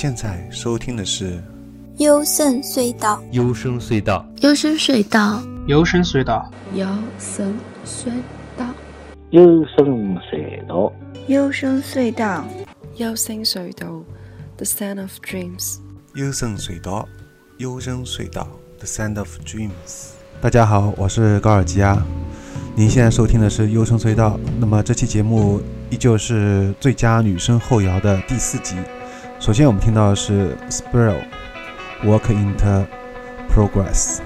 现在收听的是幽深隧道，幽深隧道，幽深隧道，幽深隧道，幽深隧道，幽深隧道，幽深隧道，幽深隧道，The Sound of Dreams。幽深隧道，幽深隧道，The Sound of Dreams。大家好，我是高尔基啊。您现在收听的是幽深隧道。那么这期节目依旧是最佳女声后摇的第四集。首先我们听到的是 Spiral，Work in Progress。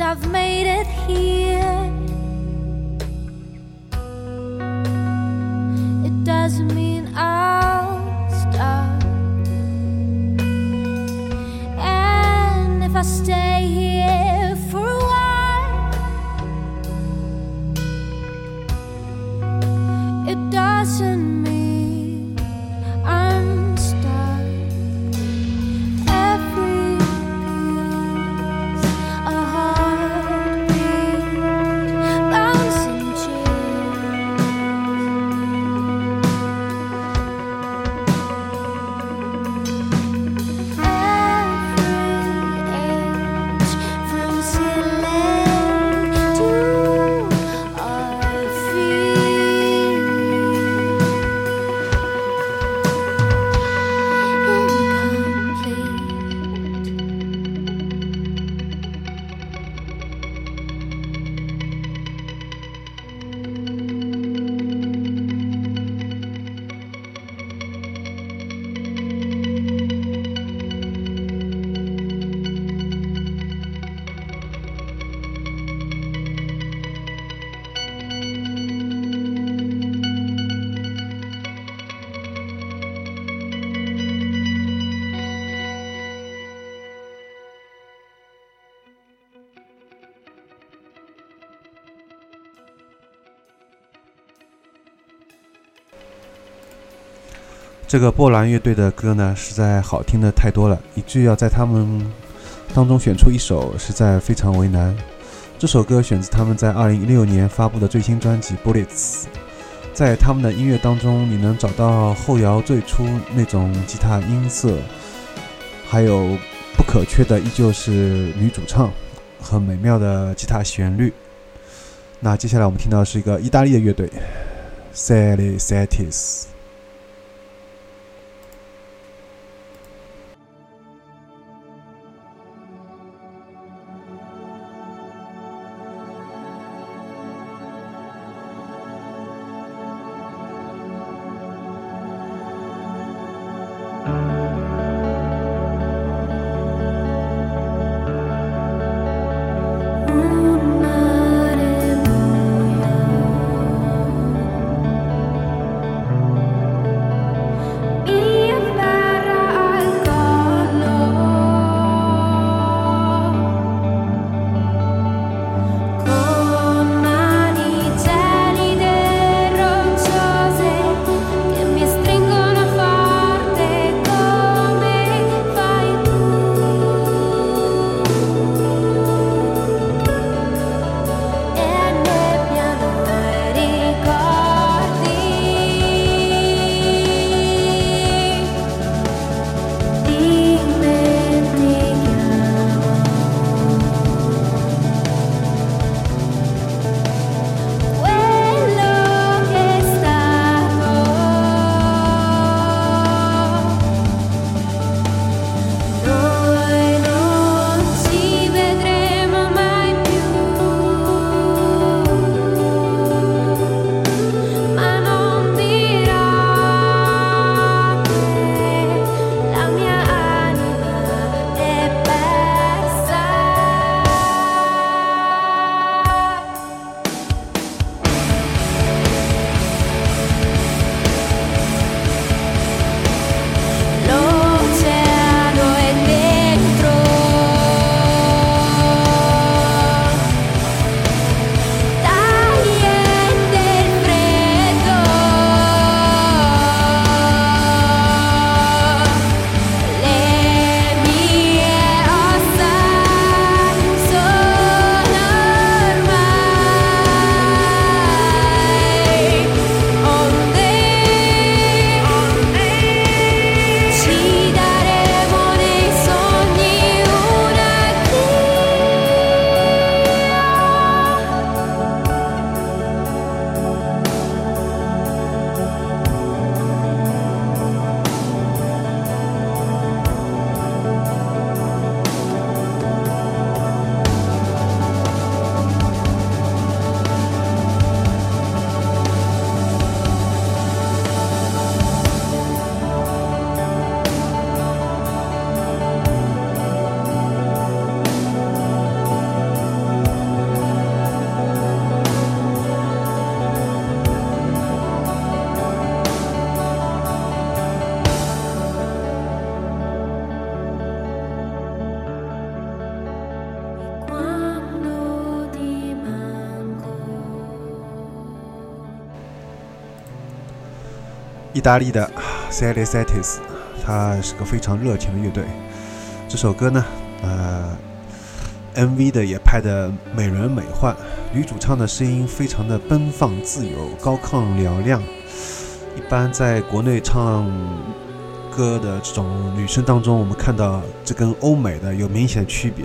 I've made it here. 这个波兰乐队的歌呢，实在好听的太多了，以至于要在他们当中选出一首，实在非常为难。这首歌选自他们在二零一六年发布的最新专辑《Bullets》。在他们的音乐当中，你能找到后摇最初那种吉他音色，还有不可缺的依旧是女主唱和美妙的吉他旋律。那接下来我们听到的是一个意大利的乐队 Sally Satis. 意大利的 s a l i s a t i s 它是个非常热情的乐队。这首歌呢，呃，MV 的也拍得美轮美奂，女主唱的声音非常的奔放自由、高亢嘹亮。一般在国内唱歌的这种女生当中，我们看到这跟欧美的有明显的区别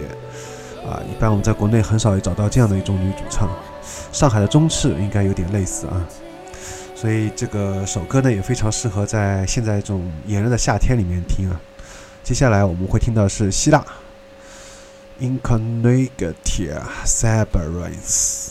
啊。一般我们在国内很少有找到这样的一种女主唱。上海的中赤应该有点类似啊。所以这个首歌呢，也非常适合在现在这种炎热的夏天里面听啊。接下来我们会听到是希腊 Incarnatia Sabines。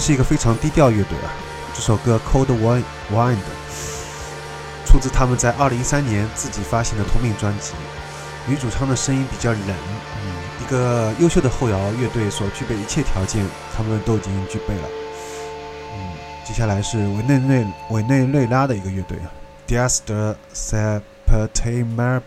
是一个非常低调乐队啊。这首歌《Cold Wind》出自他们在2013年自己发行的同名专辑。女主唱的声音比较冷，嗯，一个优秀的后摇乐队所具备一切条件，他们都已经具备了。嗯，接下来是委内瑞委内瑞拉的一个乐队啊，Dias de Septembre。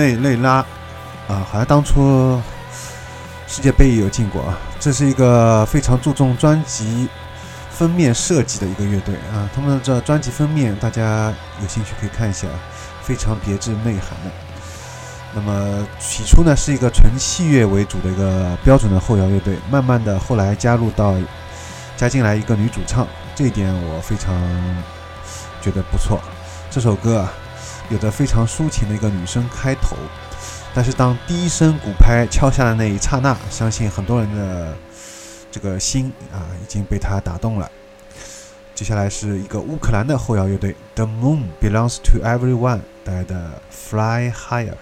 内内拉，啊，好像当初世界杯也有进过啊。这是一个非常注重专辑封面设计的一个乐队啊，他们这专辑封面大家有兴趣可以看一下，非常别致内涵的。那么起初呢是一个纯器乐为主的一个标准的后摇乐队，慢慢的后来加入到加进来一个女主唱，这一点我非常觉得不错。这首歌啊有着非常抒情的一个女声开头。但是当第一声鼓拍敲下的那一刹那，相信很多人的这个心啊已经被他打动了。接下来是一个乌克兰的后摇乐队 The Moon Belongs to Everyone 带来的 Fly Higher。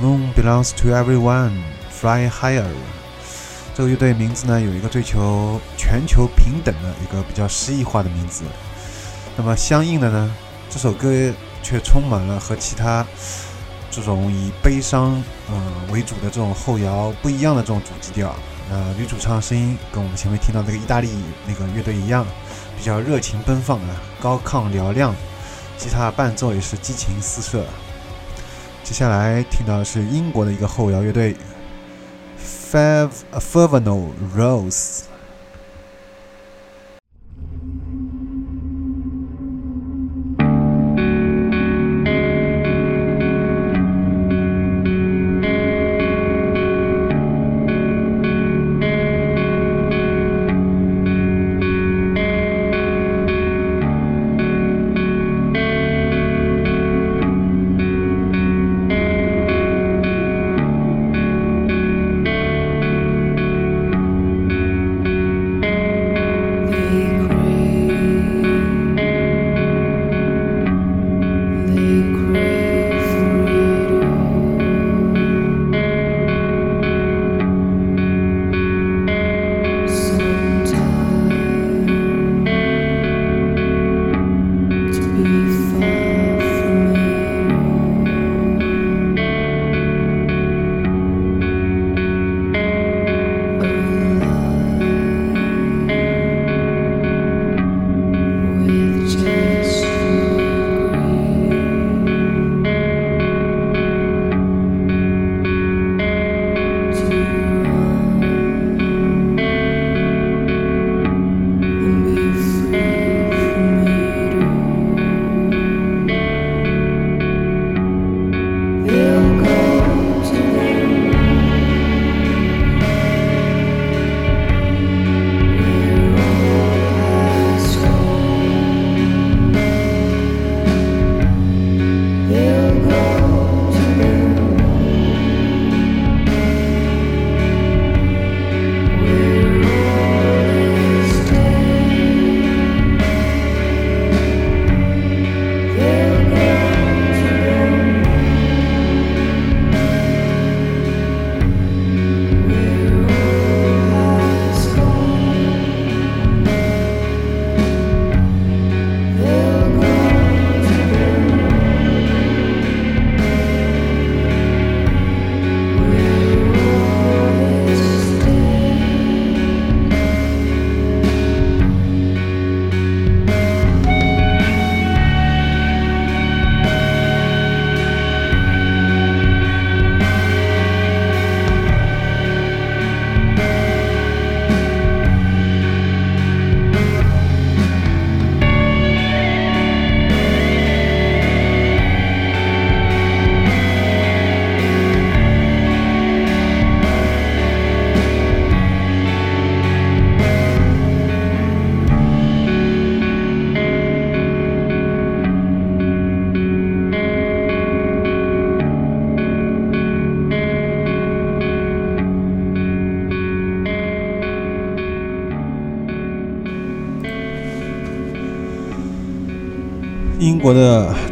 Moon belongs to everyone. Fly higher. 这个乐队名字呢，有一个追求全球平等的一个比较诗意化的名字。那么相应的呢，这首歌却充满了和其他这种以悲伤嗯为主的这种后摇不一样的这种主基调。呃，女主唱声音跟我们前面听到那个意大利那个乐队一样，比较热情奔放啊，高亢嘹亮。吉他伴奏也是激情四射。接下来听到的是英国的一个后摇乐队，Fav Fervano Rose。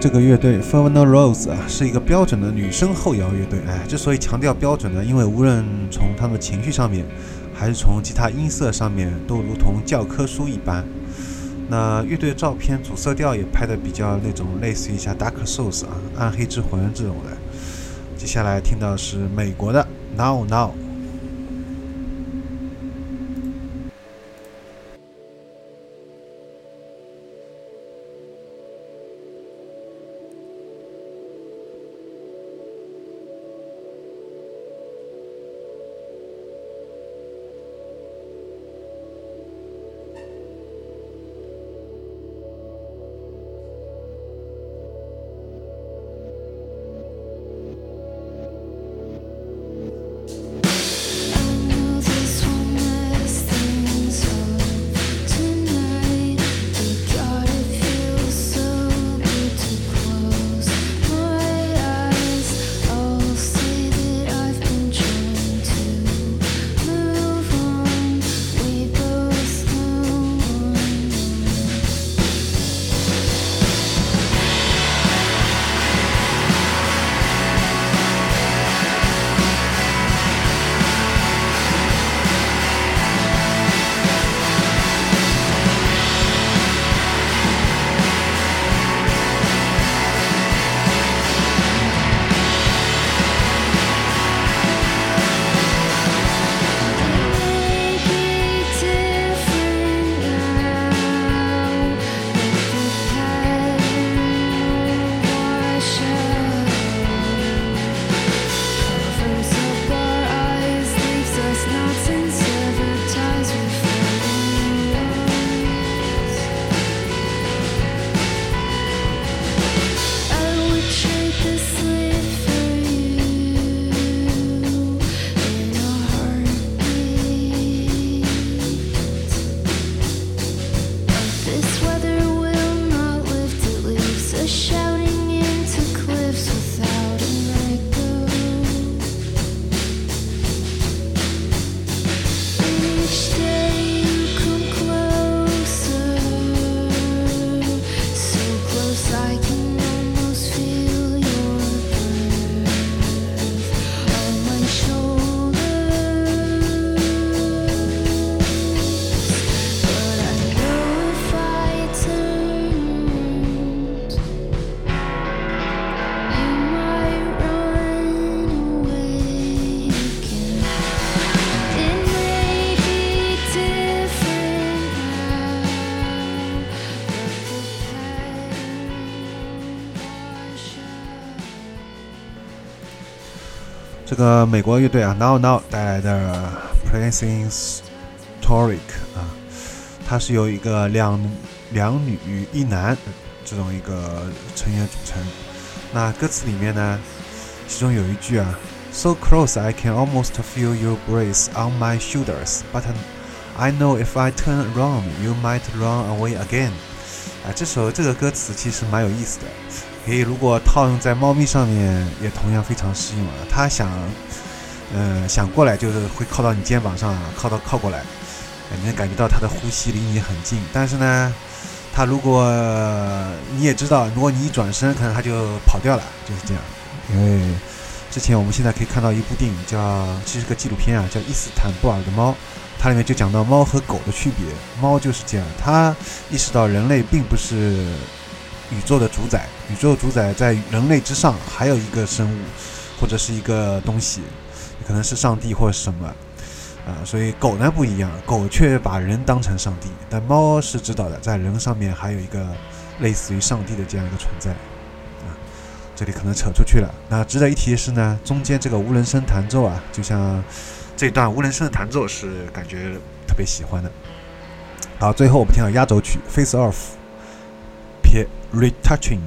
这个乐队 f e r n a Rose 啊，是一个标准的女生后摇乐队。哎，之所以强调标准呢，因为无论从他们的情绪上面，还是从吉他音色上面，都如同教科书一般。那乐队照片主色调也拍的比较那种类似于像 Dark Souls 啊，暗黑之魂这种的。接下来听到是美国的 Now Now。这个美国乐队啊，Now Now 带来的 Praising Toric 啊，它是由一个两两女一男这种一个成员组成。那歌词里面呢，其中有一句啊，So close I can almost feel your breath on my shoulders, but I know if I turn around, you might run away again。啊，这首这个歌词其实蛮有意思的，可以如果套用在猫咪上面，也同样非常适用啊。它想，嗯，想过来就是会靠到你肩膀上，靠到靠过来，你能感觉到它的呼吸离你很近。但是呢，它如果你也知道，如果你一转身，可能它就跑掉了，就是这样。因为之前我们现在可以看到一部电影叫，其实是个纪录片啊，叫《伊斯坦布尔的猫》。它里面就讲到猫和狗的区别，猫就是这样，它意识到人类并不是宇宙的主宰，宇宙主宰在人类之上还有一个生物或者是一个东西，可能是上帝或者什么啊，所以狗呢不一样，狗却把人当成上帝，但猫是知道的，在人上面还有一个类似于上帝的这样一个存在啊，这里可能扯出去了。那值得一提的是呢，中间这个无人声弹奏啊，就像。这段无人声的弹奏是感觉特别喜欢的。好，最后我们听到压轴曲《Face Off》hit retouching.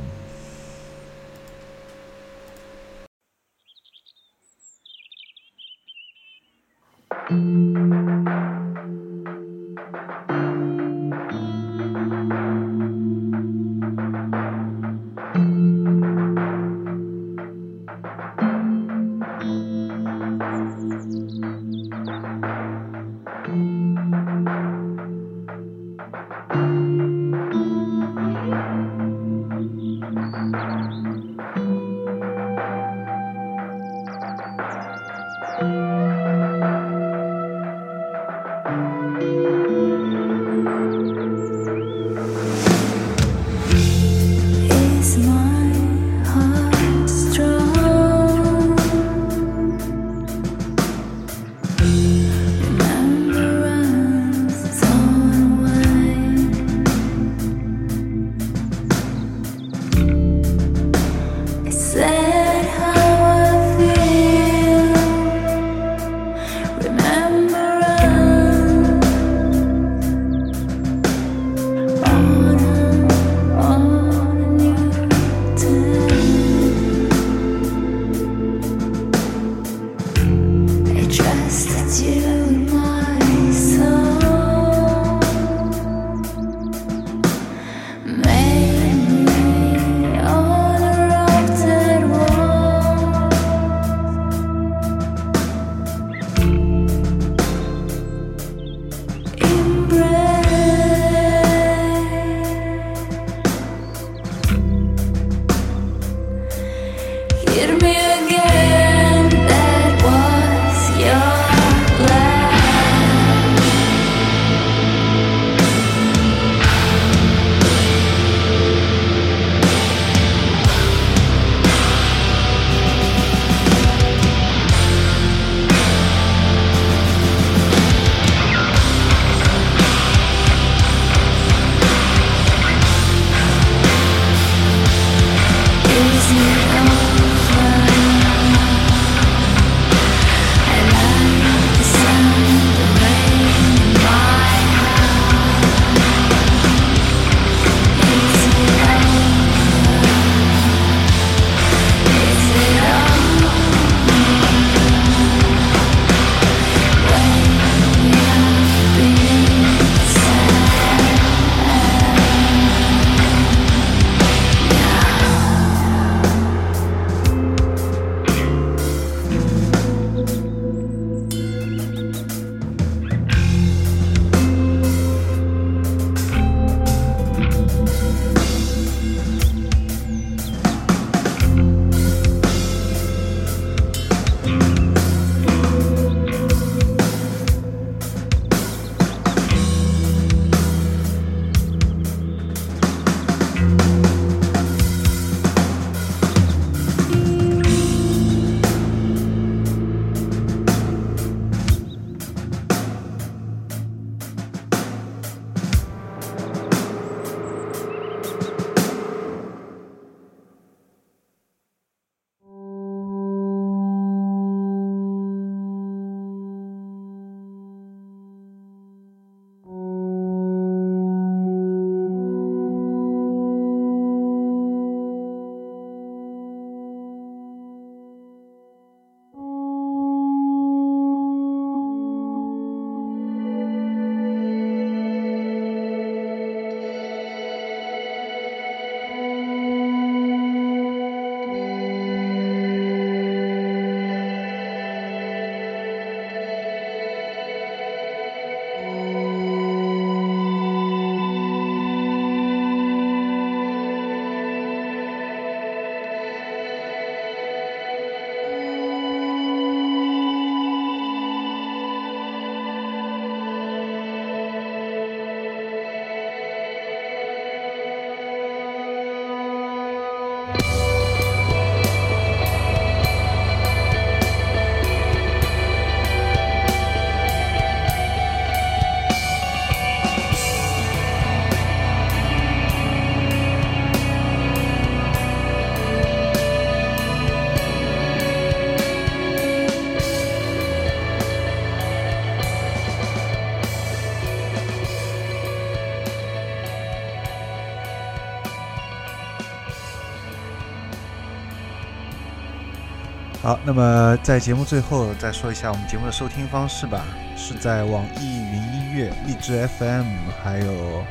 那么在节目最后再说一下我们节目的收听方式吧，是在网易云音乐、荔枝 FM 还有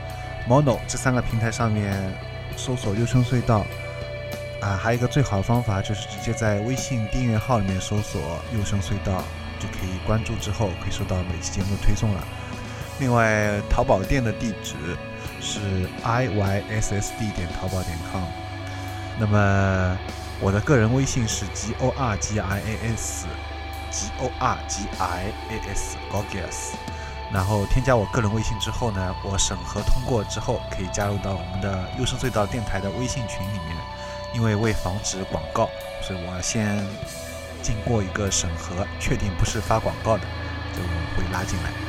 Mono 这三个平台上面搜索“优声隧道”。啊，还有一个最好的方法就是直接在微信订阅号里面搜索“优声隧道”，就可以关注之后可以收到每期节目的推送了。另外，淘宝店的地址是 i y s s d 点淘宝点 com。那么我的个人微信是 g o r g i a s g o r g i a s gorgias。然后添加我个人微信之后呢，我审核通过之后，可以加入到我们的优声隧道电台的微信群里面。因为为防止广告，所以我先经过一个审核，确定不是发广告的，就会拉进来。